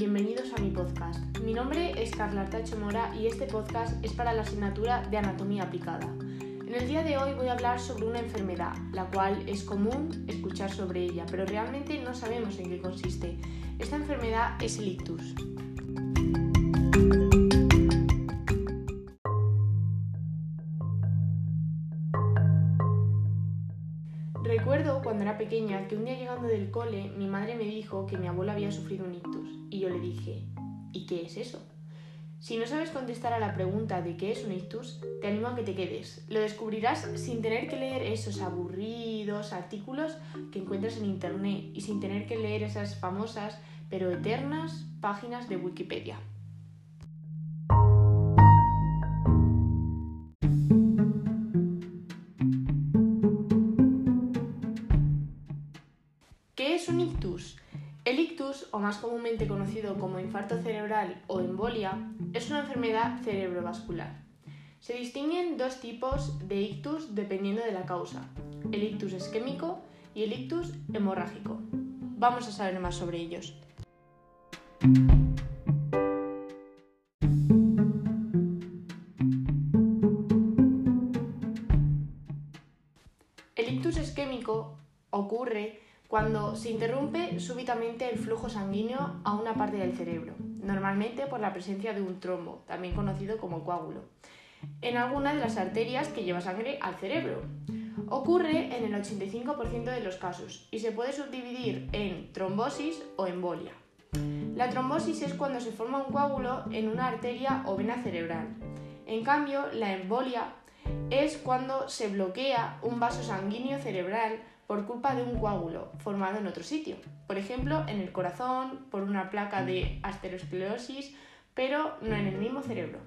bienvenidos a mi podcast. Mi nombre es Carla Artacho Mora y este podcast es para la asignatura de Anatomía Aplicada. En el día de hoy voy a hablar sobre una enfermedad, la cual es común escuchar sobre ella, pero realmente no sabemos en qué consiste. Esta enfermedad es el ictus. Cuando era pequeña que un día llegando del cole mi madre me dijo que mi abuela había sufrido un ictus y yo le dije, ¿y qué es eso? Si no sabes contestar a la pregunta de qué es un ictus, te animo a que te quedes. Lo descubrirás sin tener que leer esos aburridos artículos que encuentras en internet y sin tener que leer esas famosas pero eternas páginas de Wikipedia. ¿Qué es un ictus? El ictus, o más comúnmente conocido como infarto cerebral o embolia, es una enfermedad cerebrovascular. Se distinguen dos tipos de ictus dependiendo de la causa, el ictus isquémico y el ictus hemorrágico. Vamos a saber más sobre ellos. El ictus isquémico ocurre cuando se interrumpe súbitamente el flujo sanguíneo a una parte del cerebro, normalmente por la presencia de un trombo, también conocido como coágulo, en alguna de las arterias que lleva sangre al cerebro. Ocurre en el 85% de los casos y se puede subdividir en trombosis o embolia. La trombosis es cuando se forma un coágulo en una arteria o vena cerebral. En cambio, la embolia es cuando se bloquea un vaso sanguíneo cerebral por culpa de un coágulo formado en otro sitio, por ejemplo en el corazón, por una placa de aterosclerosis, pero no en el mismo cerebro.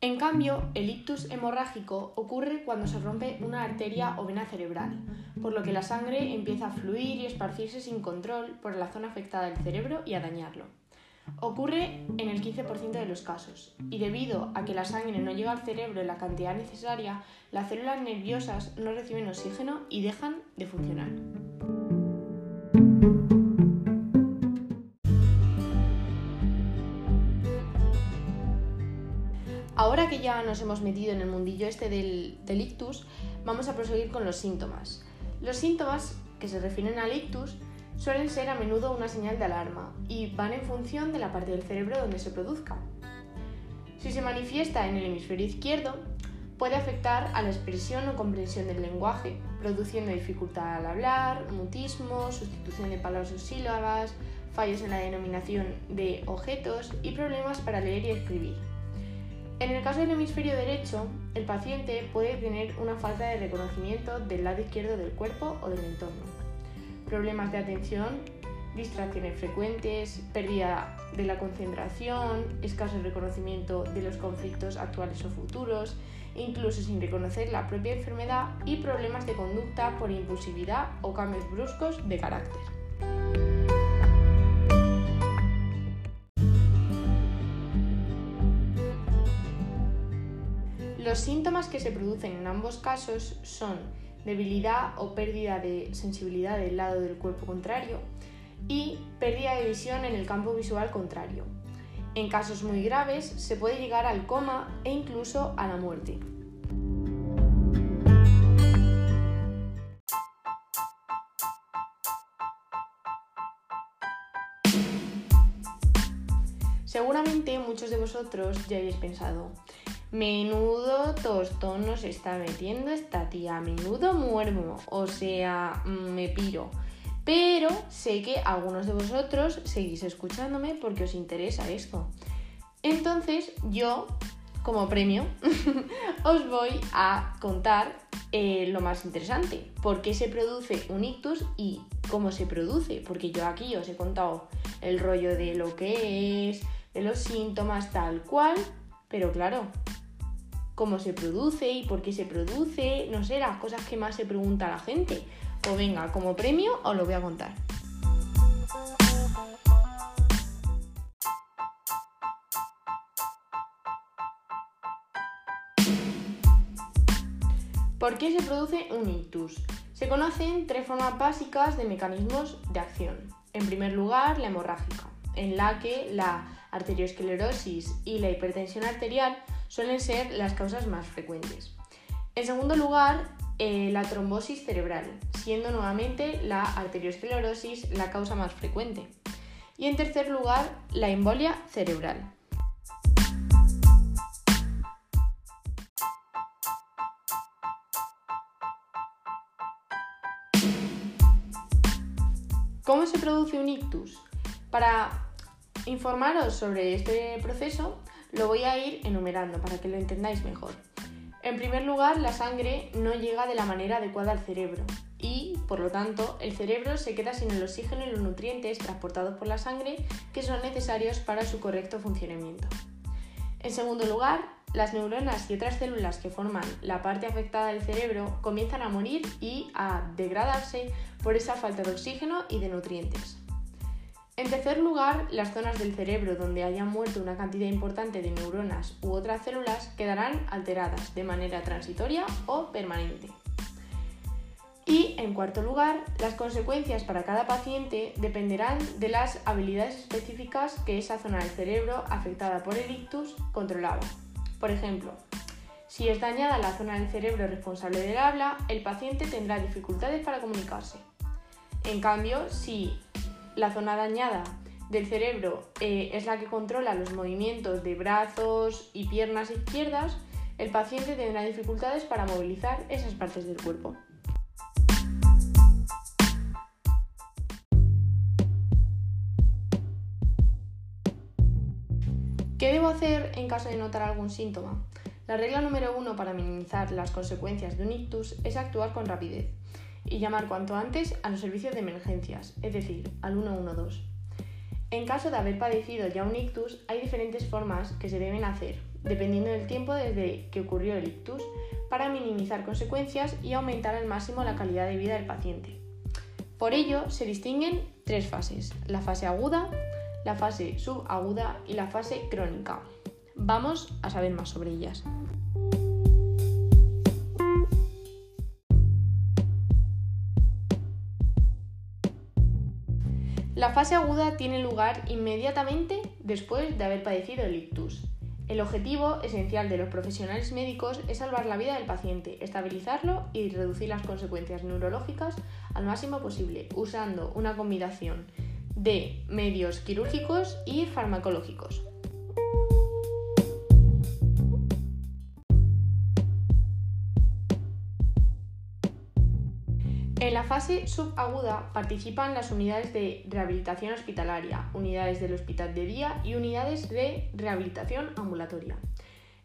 En cambio, el ictus hemorrágico ocurre cuando se rompe una arteria o vena cerebral, por lo que la sangre empieza a fluir y esparcirse sin control por la zona afectada del cerebro y a dañarlo. Ocurre en el 15% de los casos, y debido a que la sangre no llega al cerebro en la cantidad necesaria, las células nerviosas no reciben oxígeno y dejan de funcionar. Ahora que ya nos hemos metido en el mundillo este del, ictus, vamos a proseguir con los síntomas. Los síntomas que se refieren al ictus suelen ser a menudo una señal de alarma y van en función de la parte del cerebro donde se produzca. Si se manifiesta en el hemisferio izquierdo, puede afectar a la expresión o comprensión del lenguaje, produciendo dificultad al hablar, mutismo, sustitución de palabras o sílabas, fallos en la denominación de objetos y problemas para leer y escribir. En el caso del hemisferio derecho, el paciente puede tener una falta de reconocimiento del lado izquierdo del cuerpo o del entorno. Problemas de atención, distracciones frecuentes, pérdida de la concentración, escaso reconocimiento de los conflictos actuales o futuros, incluso sin reconocer la propia enfermedad y problemas de conducta por impulsividad o cambios bruscos de carácter. Los síntomas que se producen en ambos casos son debilidad o pérdida de sensibilidad del lado del cuerpo contrario y pérdida de visión en el campo visual contrario. En casos muy graves se puede llegar al coma e incluso a la muerte. Seguramente muchos de vosotros ya habéis pensado, Menudo tostón nos está metiendo esta tía, menudo muermo, o sea, me piro. Pero sé que algunos de vosotros seguís escuchándome porque os interesa esto. Entonces yo, como premio, os voy a contar eh, lo más interesante. ¿Por qué se produce un ictus y cómo se produce? Porque yo aquí os he contado el rollo de lo que es, de los síntomas, tal cual. Pero claro, cómo se produce y por qué se produce, no sé, las cosas que más se pregunta la gente. Pues venga, como premio os lo voy a contar. ¿Por qué se produce un ictus? Se conocen tres formas básicas de mecanismos de acción. En primer lugar, la hemorrágica, en la que la arteriosclerosis y la hipertensión arterial suelen ser las causas más frecuentes. En segundo lugar, eh, la trombosis cerebral, siendo nuevamente la arteriosclerosis la causa más frecuente. Y en tercer lugar, la embolia cerebral. ¿Cómo se produce un ictus? Para informaros sobre este proceso, lo voy a ir enumerando para que lo entendáis mejor. En primer lugar, la sangre no llega de la manera adecuada al cerebro y, por lo tanto, el cerebro se queda sin el oxígeno y los nutrientes transportados por la sangre que son necesarios para su correcto funcionamiento. En segundo lugar, las neuronas y otras células que forman la parte afectada del cerebro comienzan a morir y a degradarse por esa falta de oxígeno y de nutrientes. En tercer lugar, las zonas del cerebro donde haya muerto una cantidad importante de neuronas u otras células quedarán alteradas de manera transitoria o permanente. Y en cuarto lugar, las consecuencias para cada paciente dependerán de las habilidades específicas que esa zona del cerebro afectada por el ictus controlaba. Por ejemplo, si es dañada la zona del cerebro responsable del habla, el paciente tendrá dificultades para comunicarse. En cambio, si la zona dañada del cerebro eh, es la que controla los movimientos de brazos y piernas izquierdas, el paciente tendrá dificultades para movilizar esas partes del cuerpo. ¿Qué debo hacer en caso de notar algún síntoma? La regla número uno para minimizar las consecuencias de un ictus es actuar con rapidez y llamar cuanto antes a los servicios de emergencias, es decir, al 112. En caso de haber padecido ya un ictus, hay diferentes formas que se deben hacer, dependiendo del tiempo desde que ocurrió el ictus, para minimizar consecuencias y aumentar al máximo la calidad de vida del paciente. Por ello, se distinguen tres fases, la fase aguda, la fase subaguda y la fase crónica. Vamos a saber más sobre ellas. La fase aguda tiene lugar inmediatamente después de haber padecido el ictus. El objetivo esencial de los profesionales médicos es salvar la vida del paciente, estabilizarlo y reducir las consecuencias neurológicas al máximo posible, usando una combinación de medios quirúrgicos y farmacológicos. Fase subaguda participan las unidades de rehabilitación hospitalaria, unidades del hospital de día y unidades de rehabilitación ambulatoria.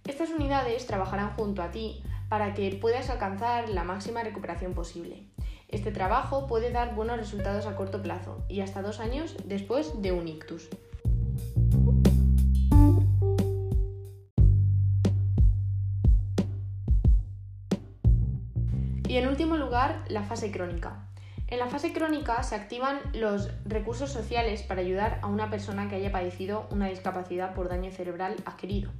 Estas unidades trabajarán junto a ti para que puedas alcanzar la máxima recuperación posible. Este trabajo puede dar buenos resultados a corto plazo y hasta dos años después de un ictus. Lugar, la fase crónica. En la fase crónica se activan los recursos sociales para ayudar a una persona que haya padecido una discapacidad por daño cerebral adquirido,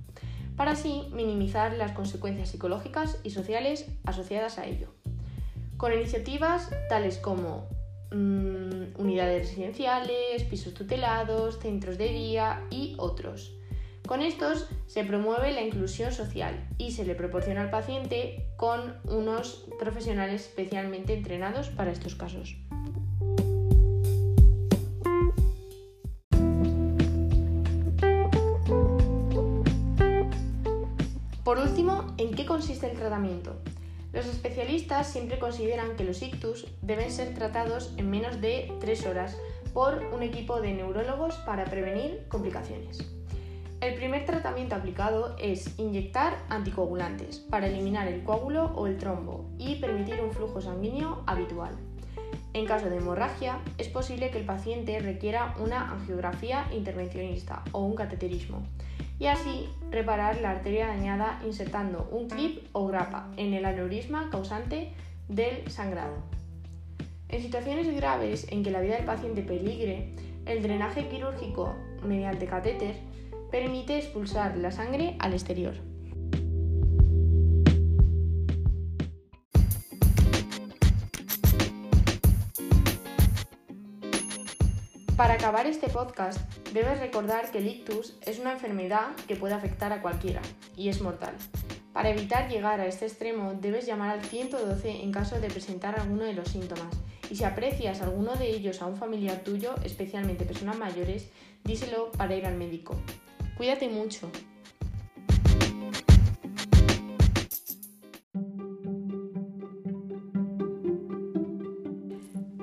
para así minimizar las consecuencias psicológicas y sociales asociadas a ello con iniciativas tales como mm, unidades residenciales, pisos tutelados, centros de día y otros. Con estos se promueve la inclusión social y se le proporciona al paciente con unos profesionales especialmente entrenados para estos casos. Por último, ¿en qué consiste el tratamiento? Los especialistas siempre consideran que los ictus deben ser tratados en menos de 3 horas por un equipo de neurólogos para prevenir complicaciones. Aplicado es inyectar anticoagulantes para eliminar el coágulo o el trombo y permitir un flujo sanguíneo habitual. En caso de hemorragia, es posible que el paciente requiera una angiografía intervencionista o un cateterismo, y así reparar la arteria dañada insertando un clip o grapa en el aneurisma causante del sangrado. En situaciones graves en que la vida del paciente peligre, el drenaje quirúrgico mediante catéter permite expulsar la sangre al exterior. Para acabar este podcast, debes recordar que el ictus es una enfermedad que puede afectar a cualquiera y es mortal. Para evitar llegar a este extremo, debes llamar al 112 en caso de presentar alguno de los síntomas. Y si aprecias alguno de ellos a un familiar tuyo, especialmente personas mayores, díselo para ir al médico. Cuídate mucho.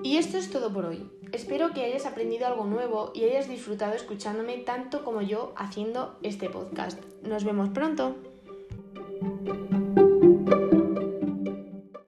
Y esto es todo por hoy. Espero que hayas aprendido algo nuevo y hayas disfrutado escuchándome tanto como yo haciendo este podcast. Nos vemos pronto.